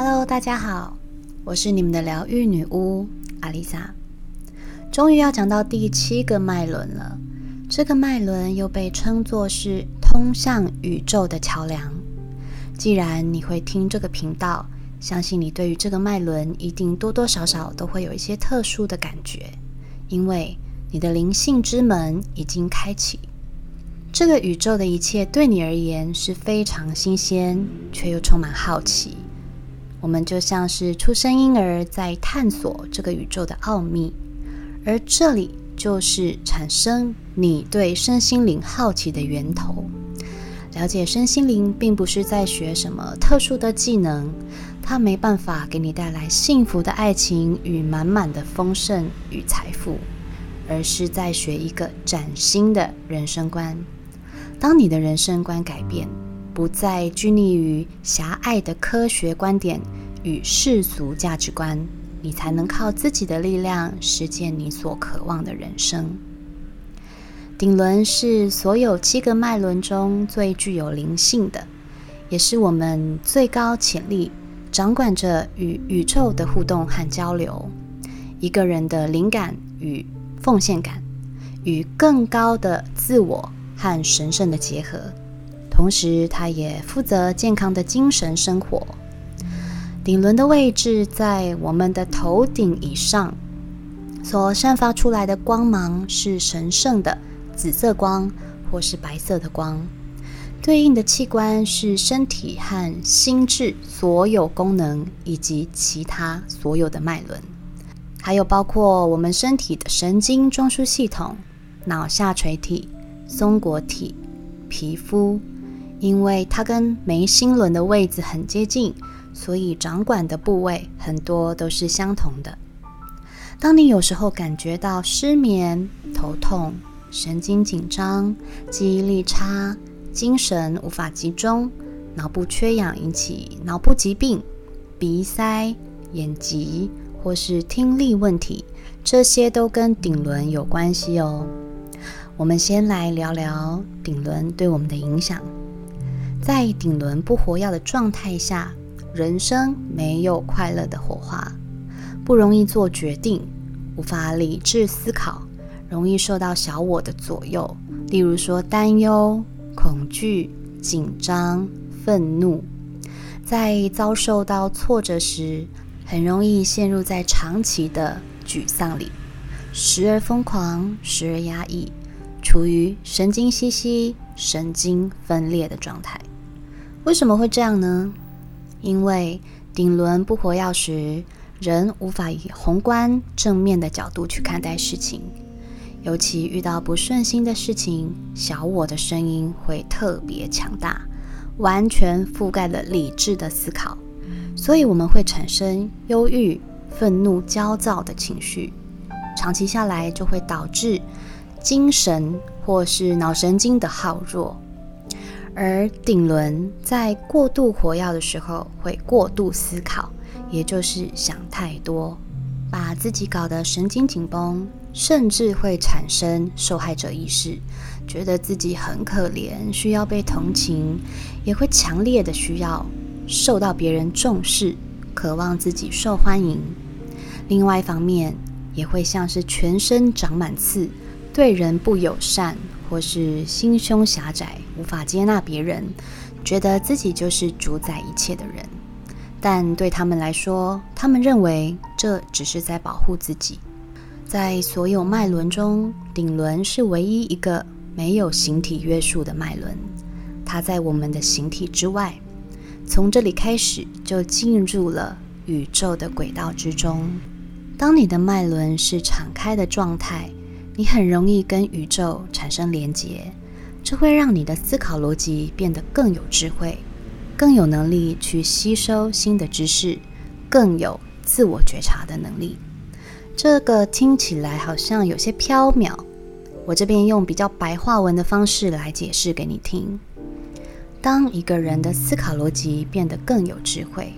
Hello，大家好，我是你们的疗愈女巫阿丽莎。终于要讲到第七个脉轮了，这个脉轮又被称作是通向宇宙的桥梁。既然你会听这个频道，相信你对于这个脉轮一定多多少少都会有一些特殊的感觉，因为你的灵性之门已经开启。这个宇宙的一切对你而言是非常新鲜，却又充满好奇。我们就像是出生婴儿在探索这个宇宙的奥秘，而这里就是产生你对身心灵好奇的源头。了解身心灵，并不是在学什么特殊的技能，它没办法给你带来幸福的爱情与满满的丰盛与财富，而是在学一个崭新的人生观。当你的人生观改变。不再拘泥于狭隘的科学观点与世俗价值观，你才能靠自己的力量实现你所渴望的人生。顶轮是所有七个脉轮中最具有灵性的，也是我们最高潜力，掌管着与宇宙的互动和交流。一个人的灵感与奉献感，与更高的自我和神圣的结合。同时，它也负责健康的精神生活。顶轮的位置在我们的头顶以上，所散发出来的光芒是神圣的紫色光或是白色的光。对应的器官是身体和心智所有功能以及其他所有的脉轮，还有包括我们身体的神经中枢系统、脑下垂体、松果体、皮肤。因为它跟眉心轮的位置很接近，所以掌管的部位很多都是相同的。当你有时候感觉到失眠、头痛、神经紧张、记忆力差、精神无法集中、脑部缺氧引起脑部疾病、鼻塞、眼疾或是听力问题，这些都跟顶轮有关系哦。我们先来聊聊顶轮对我们的影响。在顶轮不活跃的状态下，人生没有快乐的火花，不容易做决定，无法理智思考，容易受到小我的左右，例如说担忧、恐惧、紧张、愤怒。在遭受到挫折时，很容易陷入在长期的沮丧里，时而疯狂，时而压抑，处于神经兮兮、神经分裂的状态。为什么会这样呢？因为顶轮不活跃时，人无法以宏观正面的角度去看待事情，尤其遇到不顺心的事情，小我的声音会特别强大，完全覆盖了理智的思考，所以我们会产生忧郁、愤怒、焦躁的情绪，长期下来就会导致精神或是脑神经的耗弱。而顶轮在过度活跃的时候，会过度思考，也就是想太多，把自己搞得神经紧绷，甚至会产生受害者意识，觉得自己很可怜，需要被同情，也会强烈的需要受到别人重视，渴望自己受欢迎。另外一方面，也会像是全身长满刺，对人不友善。或是心胸狭窄，无法接纳别人，觉得自己就是主宰一切的人。但对他们来说，他们认为这只是在保护自己。在所有脉轮中，顶轮是唯一一个没有形体约束的脉轮，它在我们的形体之外，从这里开始就进入了宇宙的轨道之中。当你的脉轮是敞开的状态。你很容易跟宇宙产生连结，这会让你的思考逻辑变得更有智慧，更有能力去吸收新的知识，更有自我觉察的能力。这个听起来好像有些飘渺，我这边用比较白话文的方式来解释给你听。当一个人的思考逻辑变得更有智慧，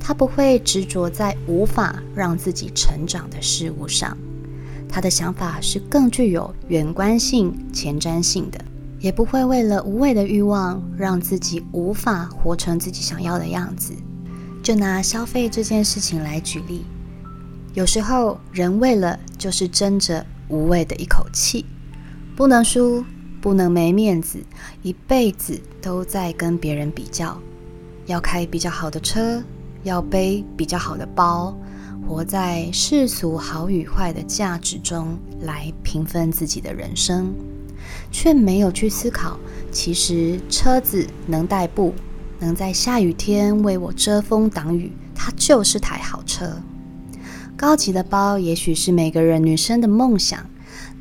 他不会执着在无法让自己成长的事物上。他的想法是更具有远观性、前瞻性的，也不会为了无谓的欲望让自己无法活成自己想要的样子。就拿消费这件事情来举例，有时候人为了就是争着无谓的一口气，不能输，不能没面子，一辈子都在跟别人比较，要开比较好的车，要背比较好的包，活在世俗好与坏的价值中来评分自己的人生，却没有去思考，其实车子能代步。能在下雨天为我遮风挡雨，它就是台好车。高级的包也许是每个人女生的梦想，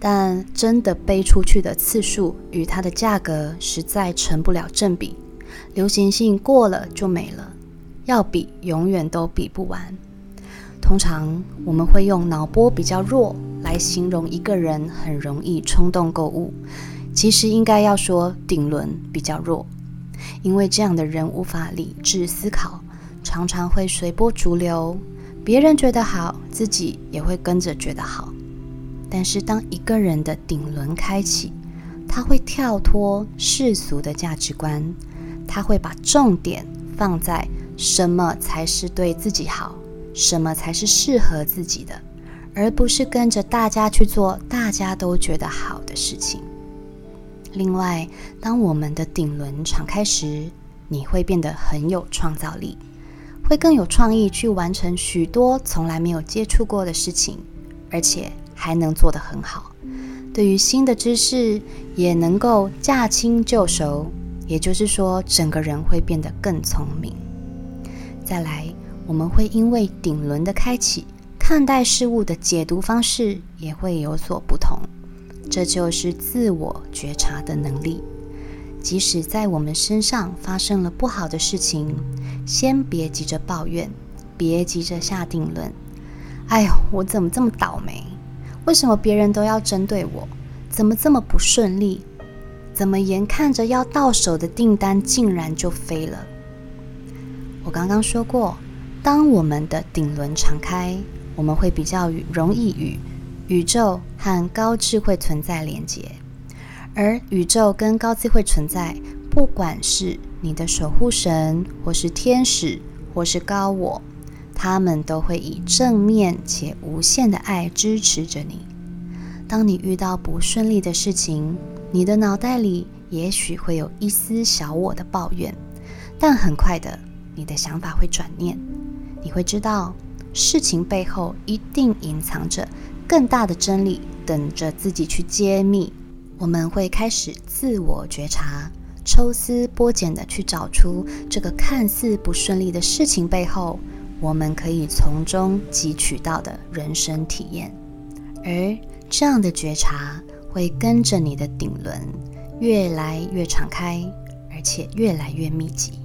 但真的背出去的次数与它的价格实在成不了正比。流行性过了就没了，要比永远都比不完。通常我们会用脑波比较弱来形容一个人很容易冲动购物，其实应该要说顶轮比较弱。因为这样的人无法理智思考，常常会随波逐流，别人觉得好，自己也会跟着觉得好。但是当一个人的顶轮开启，他会跳脱世俗的价值观，他会把重点放在什么才是对自己好，什么才是适合自己的，而不是跟着大家去做大家都觉得好的事情。另外，当我们的顶轮敞开时，你会变得很有创造力，会更有创意去完成许多从来没有接触过的事情，而且还能做得很好。对于新的知识，也能够驾轻就熟，也就是说，整个人会变得更聪明。再来，我们会因为顶轮的开启，看待事物的解读方式也会有所不同。这就是自我觉察的能力。即使在我们身上发生了不好的事情，先别急着抱怨，别急着下定论。哎呦，我怎么这么倒霉？为什么别人都要针对我？怎么这么不顺利？怎么眼看着要到手的订单竟然就飞了？我刚刚说过，当我们的顶轮敞开，我们会比较容易与。宇宙和高智慧存在连接，而宇宙跟高智慧存在，不管是你的守护神，或是天使，或是高我，他们都会以正面且无限的爱支持着你。当你遇到不顺利的事情，你的脑袋里也许会有一丝小我的抱怨，但很快的，你的想法会转念，你会知道事情背后一定隐藏着。更大的真理等着自己去揭秘。我们会开始自我觉察，抽丝剥茧的去找出这个看似不顺利的事情背后，我们可以从中汲取到的人生体验。而这样的觉察会跟着你的顶轮越来越敞开，而且越来越密集。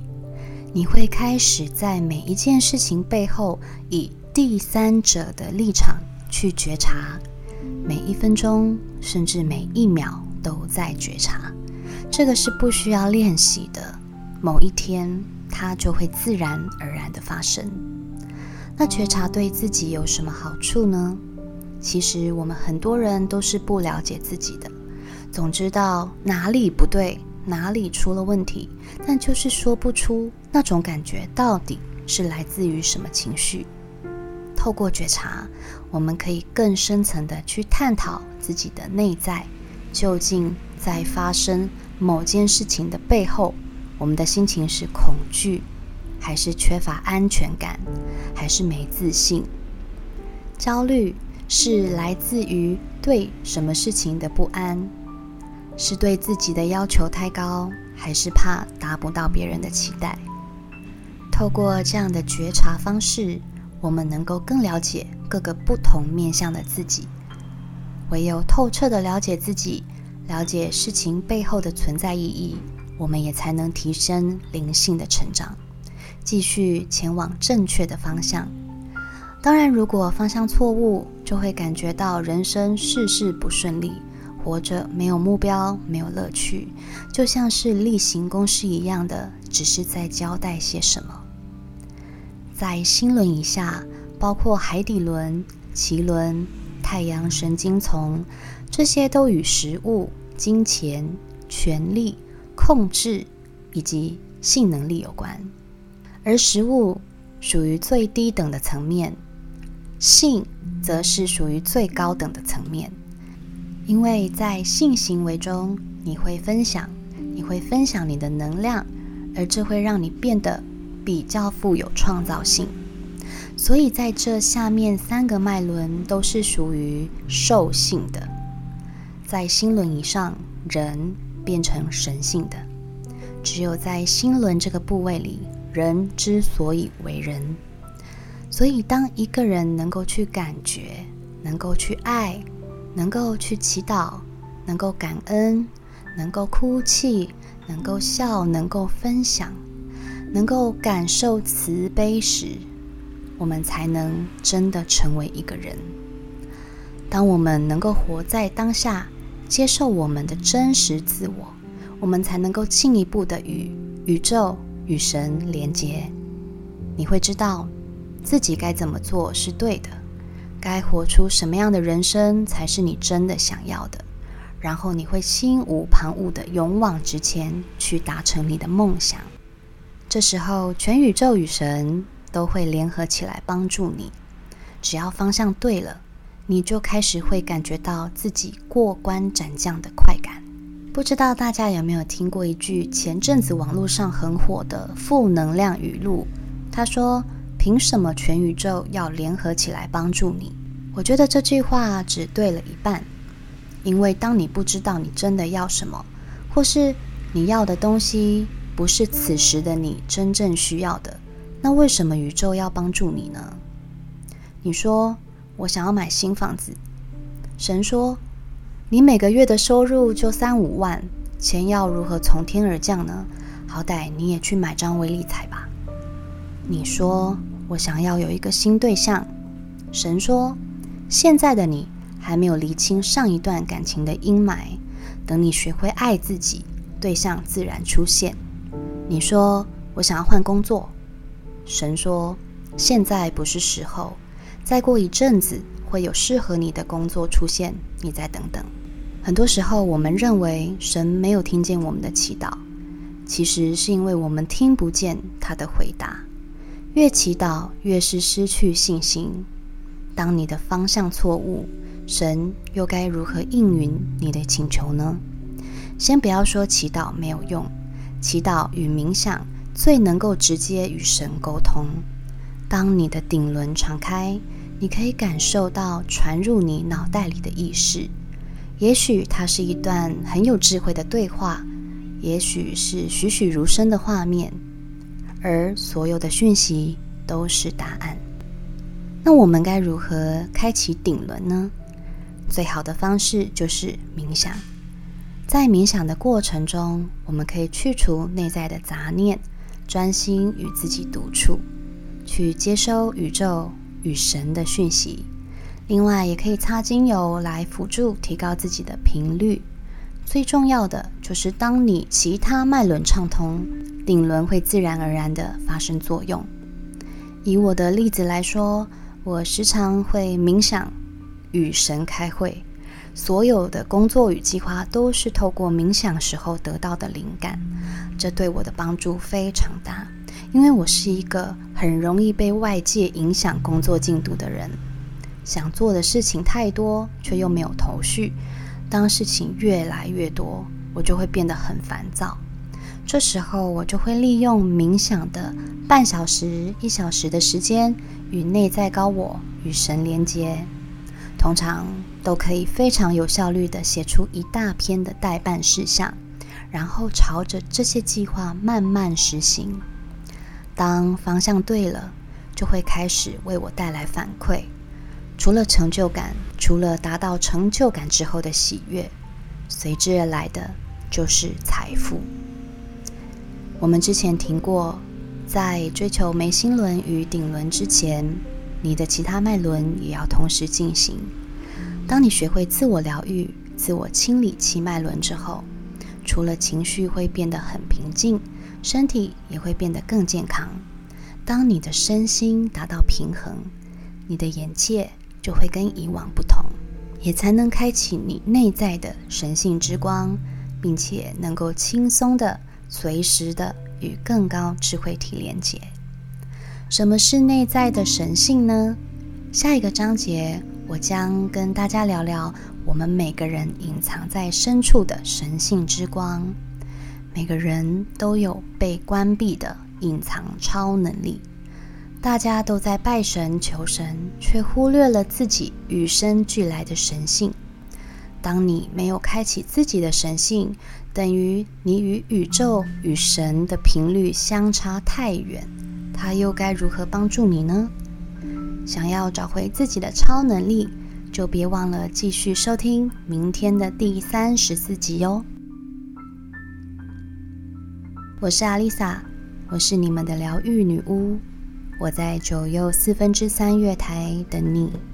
你会开始在每一件事情背后以第三者的立场。去觉察，每一分钟甚至每一秒都在觉察，这个是不需要练习的。某一天，它就会自然而然的发生。那觉察对自己有什么好处呢？其实我们很多人都是不了解自己的，总知道哪里不对，哪里出了问题，但就是说不出那种感觉到底是来自于什么情绪。透过觉察，我们可以更深层的去探讨自己的内在，究竟在发生某件事情的背后，我们的心情是恐惧，还是缺乏安全感，还是没自信？焦虑是来自于对什么事情的不安？是对自己的要求太高，还是怕达不到别人的期待？透过这样的觉察方式。我们能够更了解各个不同面向的自己，唯有透彻的了解自己，了解事情背后的存在意义，我们也才能提升灵性的成长，继续前往正确的方向。当然，如果方向错误，就会感觉到人生事事不顺利，活着没有目标，没有乐趣，就像是例行公事一样的，只是在交代些什么。在心轮以下，包括海底轮、脐轮、太阳神经丛，这些都与食物、金钱、权力、控制以及性能力有关。而食物属于最低等的层面，性则是属于最高等的层面。因为在性行为中，你会分享，你会分享你的能量，而这会让你变得比较富有创造性。所以在这下面三个脉轮都是属于兽性的，在心轮以上，人变成神性的。只有在心轮这个部位里，人之所以为人。所以当一个人能够去感觉，能够去爱。能够去祈祷，能够感恩，能够哭泣，能够笑，能够分享，能够感受慈悲时，我们才能真的成为一个人。当我们能够活在当下，接受我们的真实自我，我们才能够进一步的与宇宙、与神连接。你会知道自己该怎么做是对的。该活出什么样的人生才是你真的想要的？然后你会心无旁骛的勇往直前，去达成你的梦想。这时候，全宇宙与神都会联合起来帮助你。只要方向对了，你就开始会感觉到自己过关斩将的快感。不知道大家有没有听过一句前阵子网络上很火的负能量语录？他说。凭什么全宇宙要联合起来帮助你？我觉得这句话只对了一半，因为当你不知道你真的要什么，或是你要的东西不是此时的你真正需要的，那为什么宇宙要帮助你呢？你说我想要买新房子，神说你每个月的收入就三五万，钱要如何从天而降呢？好歹你也去买张微利彩吧。你说。我想要有一个新对象，神说：“现在的你还没有理清上一段感情的阴霾，等你学会爱自己，对象自然出现。”你说：“我想要换工作。”神说：“现在不是时候，再过一阵子会有适合你的工作出现，你再等等。”很多时候，我们认为神没有听见我们的祈祷，其实是因为我们听不见他的回答。越祈祷越是失去信心。当你的方向错误，神又该如何应允你的请求呢？先不要说祈祷没有用，祈祷与冥想最能够直接与神沟通。当你的顶轮敞开，你可以感受到传入你脑袋里的意识。也许它是一段很有智慧的对话，也许是栩栩如生的画面。而所有的讯息都是答案。那我们该如何开启顶轮呢？最好的方式就是冥想。在冥想的过程中，我们可以去除内在的杂念，专心与自己独处，去接收宇宙与神的讯息。另外，也可以擦精油来辅助提高自己的频率。最重要的就是，当你其他脉轮畅通。顶轮会自然而然的发生作用。以我的例子来说，我时常会冥想、与神开会，所有的工作与计划都是透过冥想时候得到的灵感。这对我的帮助非常大，因为我是一个很容易被外界影响工作进度的人，想做的事情太多，却又没有头绪。当事情越来越多，我就会变得很烦躁。这时候，我就会利用冥想的半小时、一小时的时间，与内在高我、与神连接，通常都可以非常有效率的写出一大篇的代办事项，然后朝着这些计划慢慢实行。当方向对了，就会开始为我带来反馈。除了成就感，除了达到成就感之后的喜悦，随之而来的就是财富。我们之前听过，在追求眉心轮与顶轮之前，你的其他脉轮也要同时进行。当你学会自我疗愈、自我清理七脉轮之后，除了情绪会变得很平静，身体也会变得更健康。当你的身心达到平衡，你的眼界就会跟以往不同，也才能开启你内在的神性之光，并且能够轻松的。随时的与更高智慧体连接。什么是内在的神性呢？下一个章节，我将跟大家聊聊我们每个人隐藏在深处的神性之光。每个人都有被关闭的隐藏超能力。大家都在拜神求神，却忽略了自己与生俱来的神性。当你没有开启自己的神性，等于你与宇宙与神的频率相差太远。他又该如何帮助你呢？想要找回自己的超能力，就别忘了继续收听明天的第三十四集哦。我是阿丽萨，我是你们的疗愈女巫，我在九又四分之三月台等你。